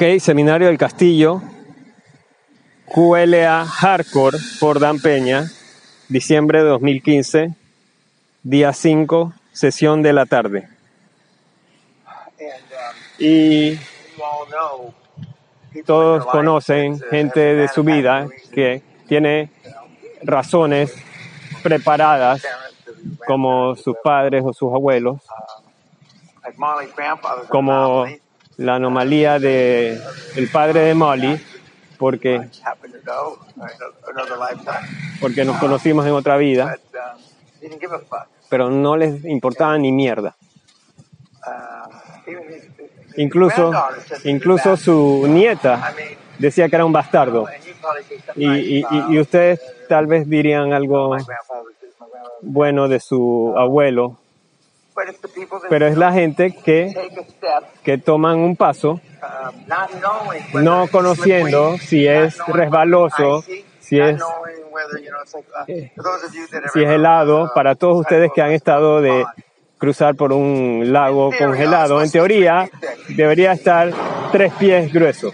Ok, Seminario del Castillo, QLA Hardcore por Dan Peña, diciembre de 2015, día 5, sesión de la tarde. Y todos conocen gente de su vida que tiene razones preparadas como sus padres o sus abuelos, como la anomalía de el padre de Molly, porque, porque nos conocimos en otra vida, pero no les importaba ni mierda. Incluso, incluso su nieta decía que era un bastardo. Y, y, y ustedes tal vez dirían algo bueno de su abuelo, pero es la gente que, que toman un paso no conociendo si es resbaloso, si es, si es helado, para todos ustedes que han estado de cruzar por un lago congelado, en teoría debería estar tres pies grueso.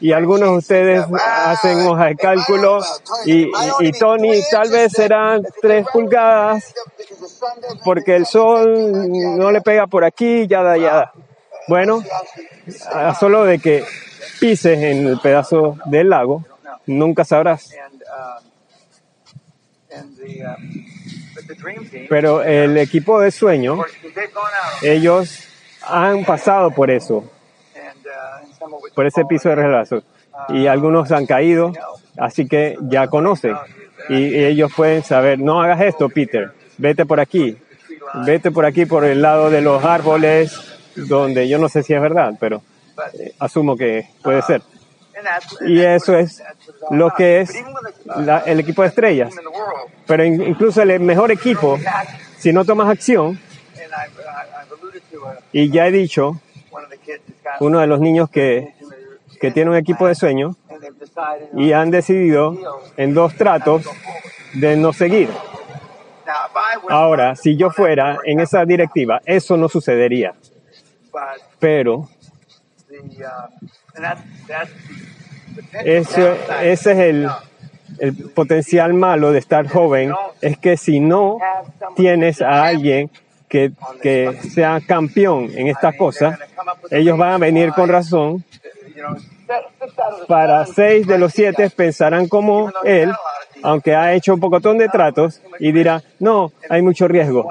Y algunos de ustedes hacen hoja de cálculo y, y, Tony tal vez serán tres pulgadas porque el sol no le pega por aquí, ya ya. Bueno, solo de que pises en el pedazo del lago, nunca sabrás. Pero el equipo de sueño, ellos han pasado por eso, por ese piso de regazo. Y algunos han caído, así que ya conocen. Y ellos pueden saber, no hagas esto, Peter, vete por aquí, vete por aquí, por el lado de los árboles, donde yo no sé si es verdad, pero eh, asumo que puede ser. Y eso es lo que es el equipo de estrellas. Pero incluso el mejor equipo, si no tomas acción, y ya he dicho, uno de los niños que, que tiene un equipo de sueño y han decidido en dos tratos de no seguir. Ahora, si yo fuera en esa directiva, eso no sucedería. Pero eso, ese es el, el potencial malo de estar joven, es que si no tienes a alguien que, que sea campeón en estas cosas, ellos van a venir con razón. Para seis de los siete pensarán como él aunque ha hecho un pocotón de tratos y dirá, no, hay mucho riesgo.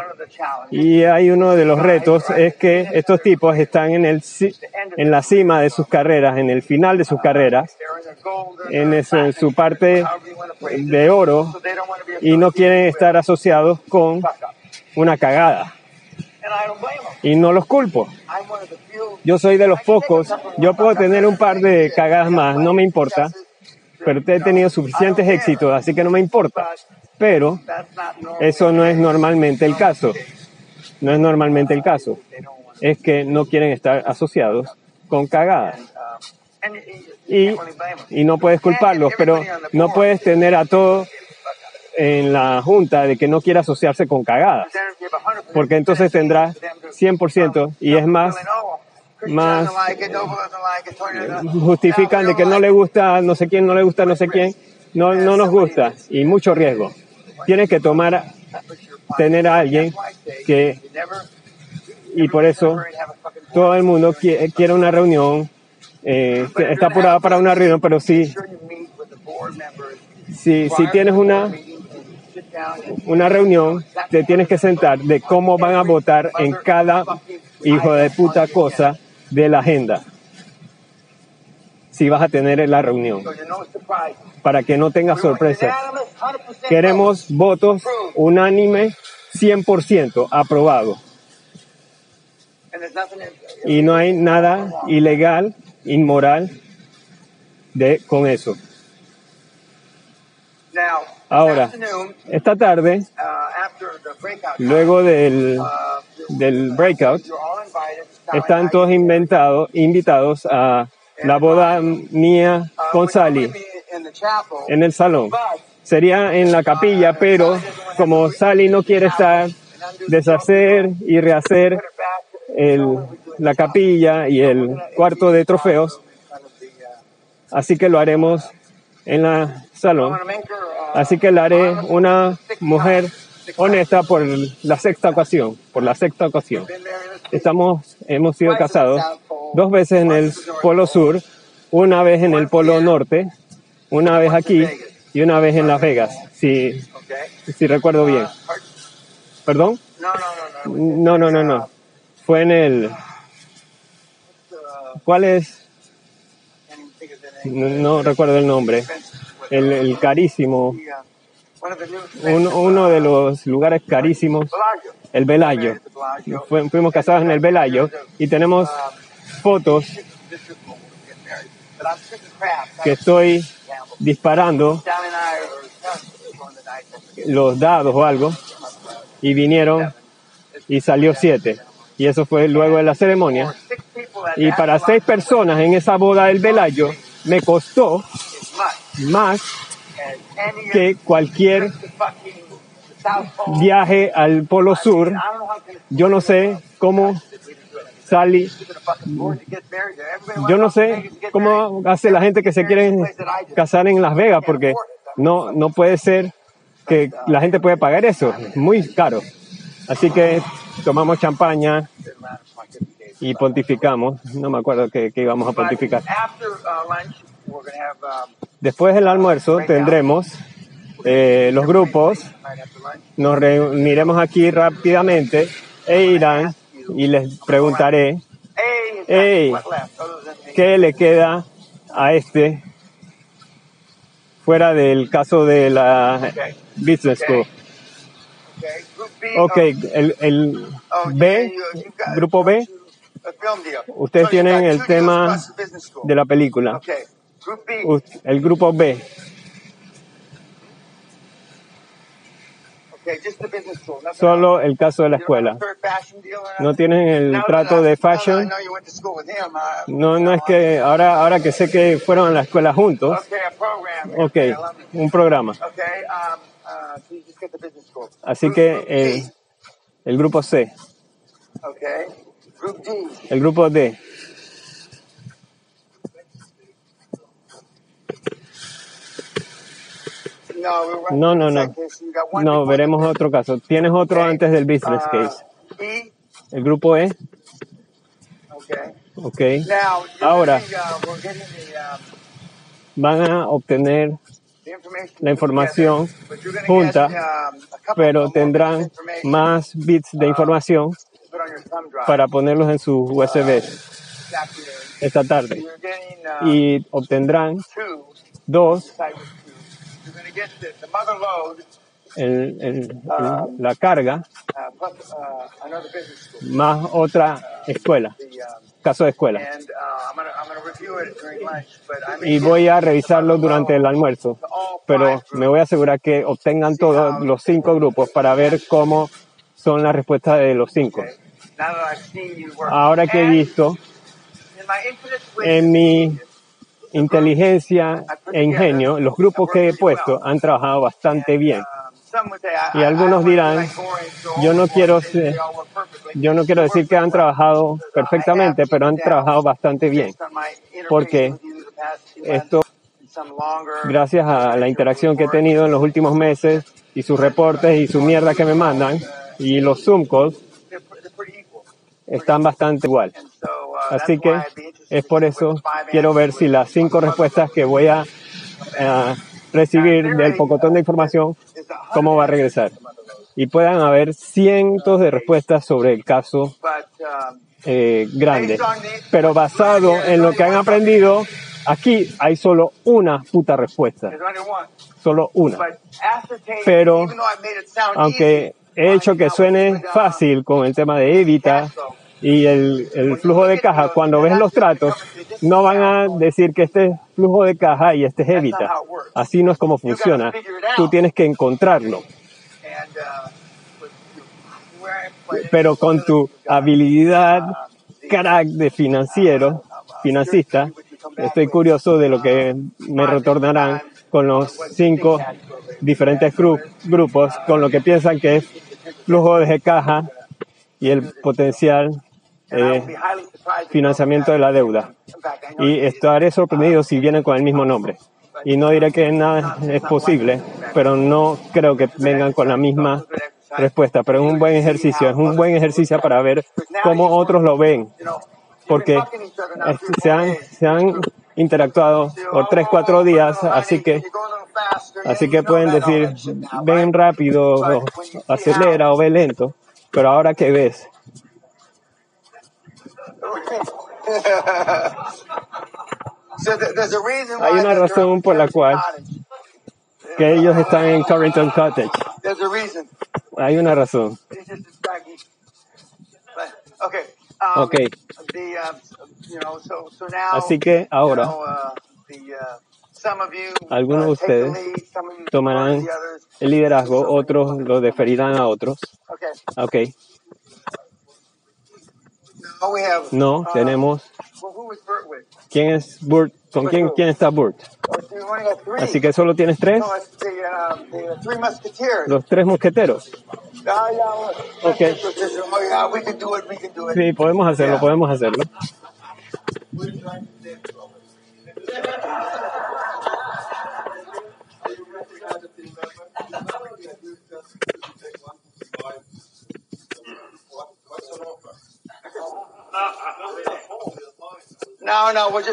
Y hay uno de los retos es que estos tipos están en, el, en la cima de sus carreras, en el final de sus carreras, en, en su parte de oro y no quieren estar asociados con una cagada. Y no los culpo. Yo soy de los pocos. Yo puedo tener un par de cagadas más, no me importa pero he tenido suficientes éxitos, así que no me importa. Pero eso no es normalmente el caso. No es normalmente el caso. Es que no quieren estar asociados con cagadas. Y, y no puedes culparlos, pero no puedes tener a todos en la junta de que no quiere asociarse con cagadas. Porque entonces tendrá 100% y es más, más justifican de que no le gusta no sé quién, no le gusta no sé quién, no, no nos gusta y mucho riesgo. Tienes que tomar, tener a alguien que, y por eso todo el mundo quiere una reunión, eh, está apurado para una reunión, pero sí, si, si tienes una, una reunión, te tienes que sentar de cómo van a votar en cada hijo de puta cosa de la agenda si vas a tener la reunión. Para que no tengas sorpresas. Queremos votos unánime 100% aprobado. Y no hay nada ilegal, inmoral de, con eso. Ahora, esta tarde, luego del, del breakout, están todos inventados, invitados a la boda mía con Sally en el salón. Sería en la capilla, pero como Sally no quiere estar, deshacer y rehacer el, la capilla y el cuarto de trofeos, así que lo haremos en la salón. Así que la haré una mujer honesta por la sexta ocasión, por la sexta ocasión. Estamos, hemos sido casados dos veces en el Polo Sur, una vez en el Polo Norte, una vez aquí y una vez en Las Vegas, si, si recuerdo bien. ¿Perdón? No, no, no, no. Fue en el... ¿Cuál es? No, no recuerdo el nombre. El, el carísimo. Uno, uno de los lugares carísimos. El Velayo. Fu- Fuimos casados en el Velayo y tenemos fotos que estoy disparando los dados o algo y vinieron y salió siete. Y eso fue luego de la ceremonia. Y para seis personas en esa boda del Velayo me costó más que cualquier viaje al Polo Sur. Yo no sé cómo salí, yo no sé cómo hace la gente que se quiere casar en Las Vegas porque no, no puede ser que la gente puede pagar eso. Es muy caro. Así que tomamos champaña y pontificamos. No me acuerdo que, que íbamos a pontificar. Después del almuerzo tendremos eh, los grupos. Nos reuniremos aquí rápidamente e irán y les preguntaré Hey, qué le queda a este fuera del caso de la Business School. Ok, el, el B, grupo B, ustedes tienen el tema de la película. El grupo B, solo el caso de la escuela. ¿No tienen el trato de fashion? No, no es que ahora, ahora que sé que fueron a la escuela juntos, ok, un programa. Así que el, el grupo C, el grupo D, No, no, no. no, veremos otro caso. ¿Tienes otro antes del business case? El grupo E, ok. Ahora van a obtener la información junta, pero tendrán más bits de información para ponerlos en sus USB esta tarde. Y obtendrán dos, el- el- la carga, más otra escuela, caso de escuela. Y voy a revisarlo durante el almuerzo, pero me voy a asegurar que obtengan todos los cinco grupos para ver cómo son las respuestas de los cinco. Ahora que he visto en mi inteligencia e ingenio, los grupos que he puesto han trabajado bastante bien. Y algunos dirán, yo no quiero Yo no quiero decir que han trabajado perfectamente, pero han trabajado bastante bien, porque esto, gracias a la interacción que he tenido en los últimos meses y sus reportes y su mierda que me mandan y los Zoom calls están bastante igual. Así que es por eso quiero ver si las cinco respuestas que voy a eh, recibir del pocotón de información, cómo va a regresar. Y puedan haber cientos de respuestas sobre el caso eh, grande. Pero basado en lo que han aprendido, aquí hay solo una puta respuesta. Solo una. Pero, aunque he hecho que suene fácil con el tema de Evita y el, el flujo de caja, cuando ves los tratos, no van a decir que este es flujo de caja y este es Evita. Así no es como funciona. Tú tienes que encontrarlo. Pero con tu habilidad, crack de financiero, financista, estoy curioso de lo que me retornarán con los cinco diferentes gru- grupos, con lo que piensan que es flujo de caja y el potencial eh, financiamiento de la deuda. Y estaré sorprendido si vienen con el mismo nombre. Y no diré que nada es posible, pero no creo que vengan con la misma respuesta. Pero es un buen ejercicio, es un buen ejercicio para ver cómo otros lo ven. Porque se han, se han interactuado por tres, cuatro días, así que Así que pueden decir, ven rápido, o acelera o ve lento, pero ahora ¿qué ves? Hay una razón por la cual que ellos están en Carrington Cottage. Hay una razón. Ok. Así que ahora algunos de ustedes tomarán el liderazgo, otros lo deferirán a otros. Ok. No, tenemos. ¿Quién es Burt? ¿Con quién, quién está Burt? Así que solo tienes tres. Los tres mosqueteros. Ok. Sí, podemos hacerlo, podemos hacerlo.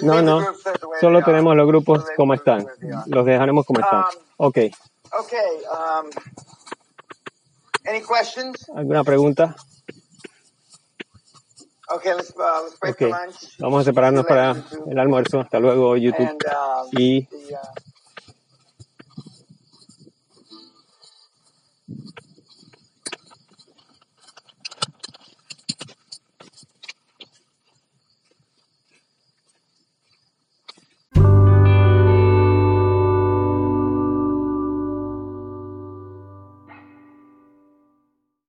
No, no, solo tenemos los grupos como están. Los dejaremos como están. Ok. Um, ¿Alguna pregunta? Okay, uh, Vamos a separarnos para el almuerzo. Hasta luego, YouTube. Um, y uh,